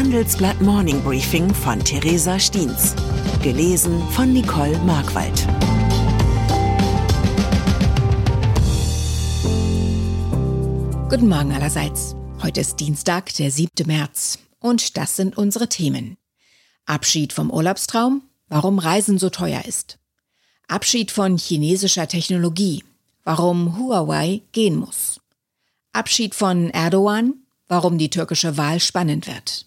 Handelsblatt Morning Briefing von Theresa Stiens. Gelesen von Nicole Markwald. Guten Morgen allerseits. Heute ist Dienstag, der 7. März. Und das sind unsere Themen. Abschied vom Urlaubstraum, warum Reisen so teuer ist. Abschied von chinesischer Technologie, warum Huawei gehen muss. Abschied von Erdogan, warum die türkische Wahl spannend wird.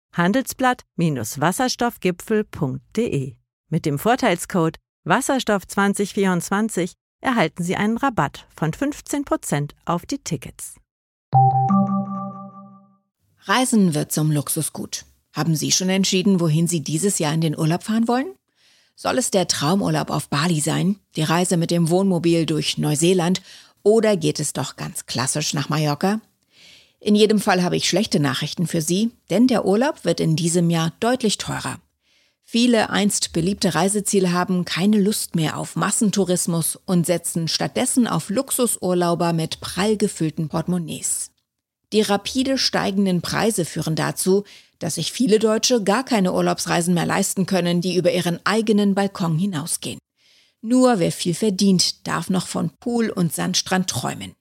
handelsblatt-wasserstoffgipfel.de. Mit dem Vorteilscode Wasserstoff 2024 erhalten Sie einen Rabatt von 15% auf die Tickets. Reisen wird zum Luxusgut. Haben Sie schon entschieden, wohin Sie dieses Jahr in den Urlaub fahren wollen? Soll es der Traumurlaub auf Bali sein, die Reise mit dem Wohnmobil durch Neuseeland oder geht es doch ganz klassisch nach Mallorca? In jedem Fall habe ich schlechte Nachrichten für Sie, denn der Urlaub wird in diesem Jahr deutlich teurer. Viele einst beliebte Reiseziele haben keine Lust mehr auf Massentourismus und setzen stattdessen auf Luxusurlauber mit prall gefüllten Portemonnaies. Die rapide steigenden Preise führen dazu, dass sich viele Deutsche gar keine Urlaubsreisen mehr leisten können, die über ihren eigenen Balkon hinausgehen. Nur wer viel verdient, darf noch von Pool und Sandstrand träumen.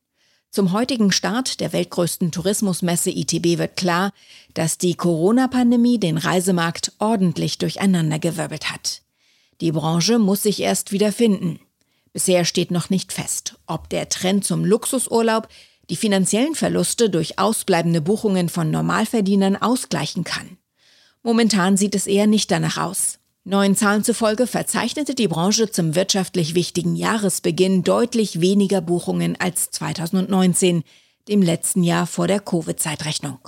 Zum heutigen Start der weltgrößten Tourismusmesse ITB wird klar, dass die Corona-Pandemie den Reisemarkt ordentlich durcheinandergewirbelt hat. Die Branche muss sich erst wieder finden. Bisher steht noch nicht fest, ob der Trend zum Luxusurlaub die finanziellen Verluste durch ausbleibende Buchungen von Normalverdienern ausgleichen kann. Momentan sieht es eher nicht danach aus. Neuen Zahlen zufolge verzeichnete die Branche zum wirtschaftlich wichtigen Jahresbeginn deutlich weniger Buchungen als 2019, dem letzten Jahr vor der Covid-Zeitrechnung.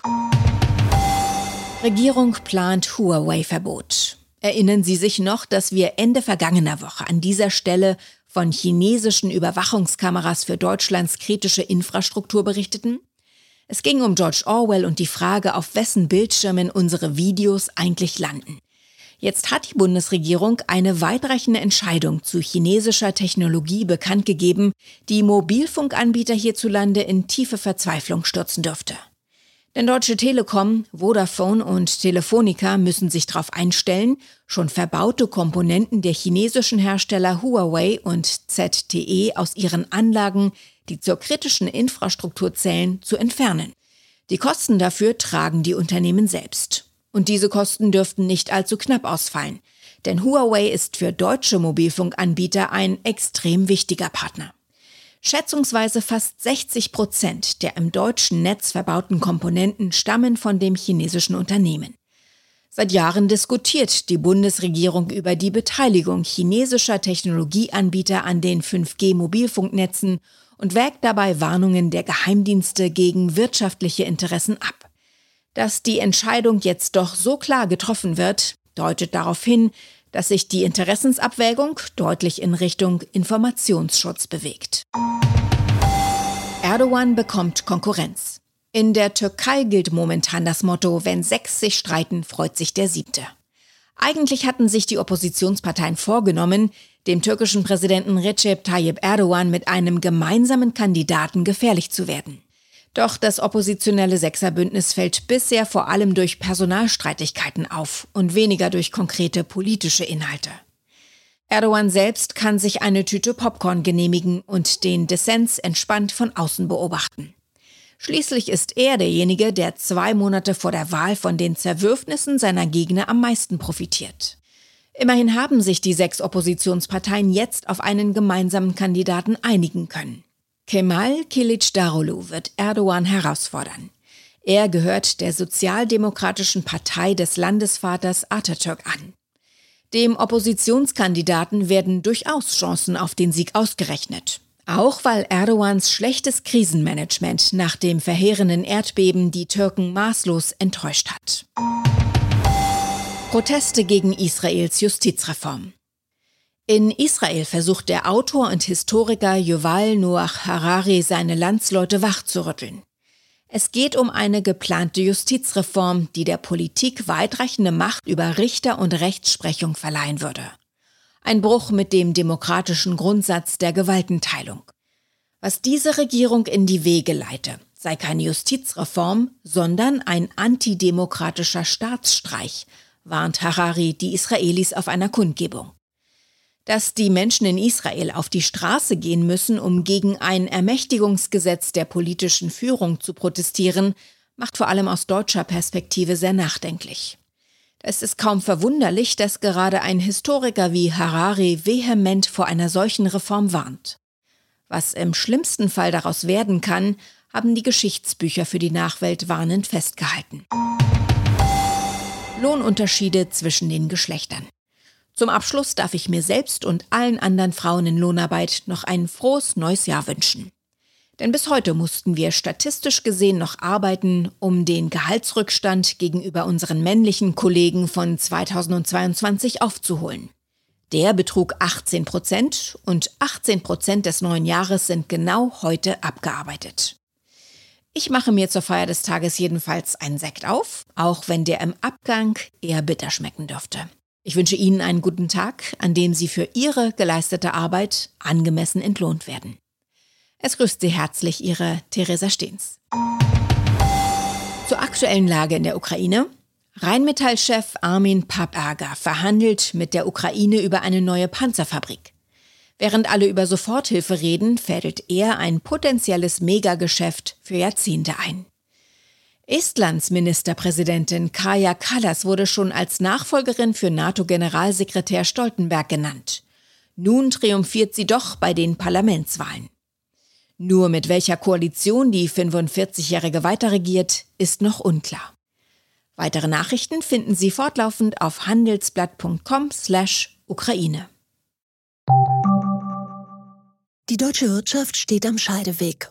Regierung plant Huawei-Verbot. Erinnern Sie sich noch, dass wir Ende vergangener Woche an dieser Stelle von chinesischen Überwachungskameras für Deutschlands kritische Infrastruktur berichteten? Es ging um George Orwell und die Frage, auf wessen Bildschirmen unsere Videos eigentlich landen. Jetzt hat die Bundesregierung eine weitreichende Entscheidung zu chinesischer Technologie bekannt gegeben, die Mobilfunkanbieter hierzulande in tiefe Verzweiflung stürzen dürfte. Denn Deutsche Telekom, Vodafone und Telefonica müssen sich darauf einstellen, schon verbaute Komponenten der chinesischen Hersteller Huawei und ZTE aus ihren Anlagen, die zur kritischen Infrastruktur zählen, zu entfernen. Die Kosten dafür tragen die Unternehmen selbst. Und diese Kosten dürften nicht allzu knapp ausfallen. Denn Huawei ist für deutsche Mobilfunkanbieter ein extrem wichtiger Partner. Schätzungsweise fast 60 Prozent der im deutschen Netz verbauten Komponenten stammen von dem chinesischen Unternehmen. Seit Jahren diskutiert die Bundesregierung über die Beteiligung chinesischer Technologieanbieter an den 5G-Mobilfunknetzen und wägt dabei Warnungen der Geheimdienste gegen wirtschaftliche Interessen ab. Dass die Entscheidung jetzt doch so klar getroffen wird, deutet darauf hin, dass sich die Interessensabwägung deutlich in Richtung Informationsschutz bewegt. Erdogan bekommt Konkurrenz. In der Türkei gilt momentan das Motto, wenn sechs sich streiten, freut sich der siebte. Eigentlich hatten sich die Oppositionsparteien vorgenommen, dem türkischen Präsidenten Recep Tayyip Erdogan mit einem gemeinsamen Kandidaten gefährlich zu werden. Doch das oppositionelle Sechserbündnis fällt bisher vor allem durch Personalstreitigkeiten auf und weniger durch konkrete politische Inhalte. Erdogan selbst kann sich eine Tüte Popcorn genehmigen und den Dissens entspannt von außen beobachten. Schließlich ist er derjenige, der zwei Monate vor der Wahl von den Zerwürfnissen seiner Gegner am meisten profitiert. Immerhin haben sich die sechs Oppositionsparteien jetzt auf einen gemeinsamen Kandidaten einigen können. Kemal Kilicdaroglu wird Erdogan herausfordern. Er gehört der sozialdemokratischen Partei des Landesvaters Atatürk an. Dem Oppositionskandidaten werden durchaus Chancen auf den Sieg ausgerechnet. Auch weil Erdogans schlechtes Krisenmanagement nach dem verheerenden Erdbeben die Türken maßlos enttäuscht hat. Proteste gegen Israels Justizreform. In Israel versucht der Autor und Historiker Yuval Noach Harari seine Landsleute wachzurütteln. Es geht um eine geplante Justizreform, die der Politik weitreichende Macht über Richter und Rechtsprechung verleihen würde. Ein Bruch mit dem demokratischen Grundsatz der Gewaltenteilung. Was diese Regierung in die Wege leite, sei keine Justizreform, sondern ein antidemokratischer Staatsstreich, warnt Harari die Israelis auf einer Kundgebung. Dass die Menschen in Israel auf die Straße gehen müssen, um gegen ein Ermächtigungsgesetz der politischen Führung zu protestieren, macht vor allem aus deutscher Perspektive sehr nachdenklich. Es ist kaum verwunderlich, dass gerade ein Historiker wie Harari vehement vor einer solchen Reform warnt. Was im schlimmsten Fall daraus werden kann, haben die Geschichtsbücher für die Nachwelt warnend festgehalten. Lohnunterschiede zwischen den Geschlechtern. Zum Abschluss darf ich mir selbst und allen anderen Frauen in Lohnarbeit noch ein frohes neues Jahr wünschen. Denn bis heute mussten wir statistisch gesehen noch arbeiten, um den Gehaltsrückstand gegenüber unseren männlichen Kollegen von 2022 aufzuholen. Der betrug 18 Prozent und 18 Prozent des neuen Jahres sind genau heute abgearbeitet. Ich mache mir zur Feier des Tages jedenfalls einen Sekt auf, auch wenn der im Abgang eher bitter schmecken dürfte. Ich wünsche Ihnen einen guten Tag, an dem Sie für Ihre geleistete Arbeit angemessen entlohnt werden. Es grüßt Sie herzlich Ihre Theresa Stehns. Zur aktuellen Lage in der Ukraine. Rheinmetall-Chef Armin Paperger verhandelt mit der Ukraine über eine neue Panzerfabrik. Während alle über Soforthilfe reden, fädelt er ein potenzielles Megageschäft für Jahrzehnte ein. Estlands Ministerpräsidentin Kaja Kallas wurde schon als Nachfolgerin für NATO-Generalsekretär Stoltenberg genannt. Nun triumphiert sie doch bei den Parlamentswahlen. Nur mit welcher Koalition die 45-Jährige weiterregiert, ist noch unklar. Weitere Nachrichten finden Sie fortlaufend auf handelsblatt.com/Ukraine. Die deutsche Wirtschaft steht am Scheideweg.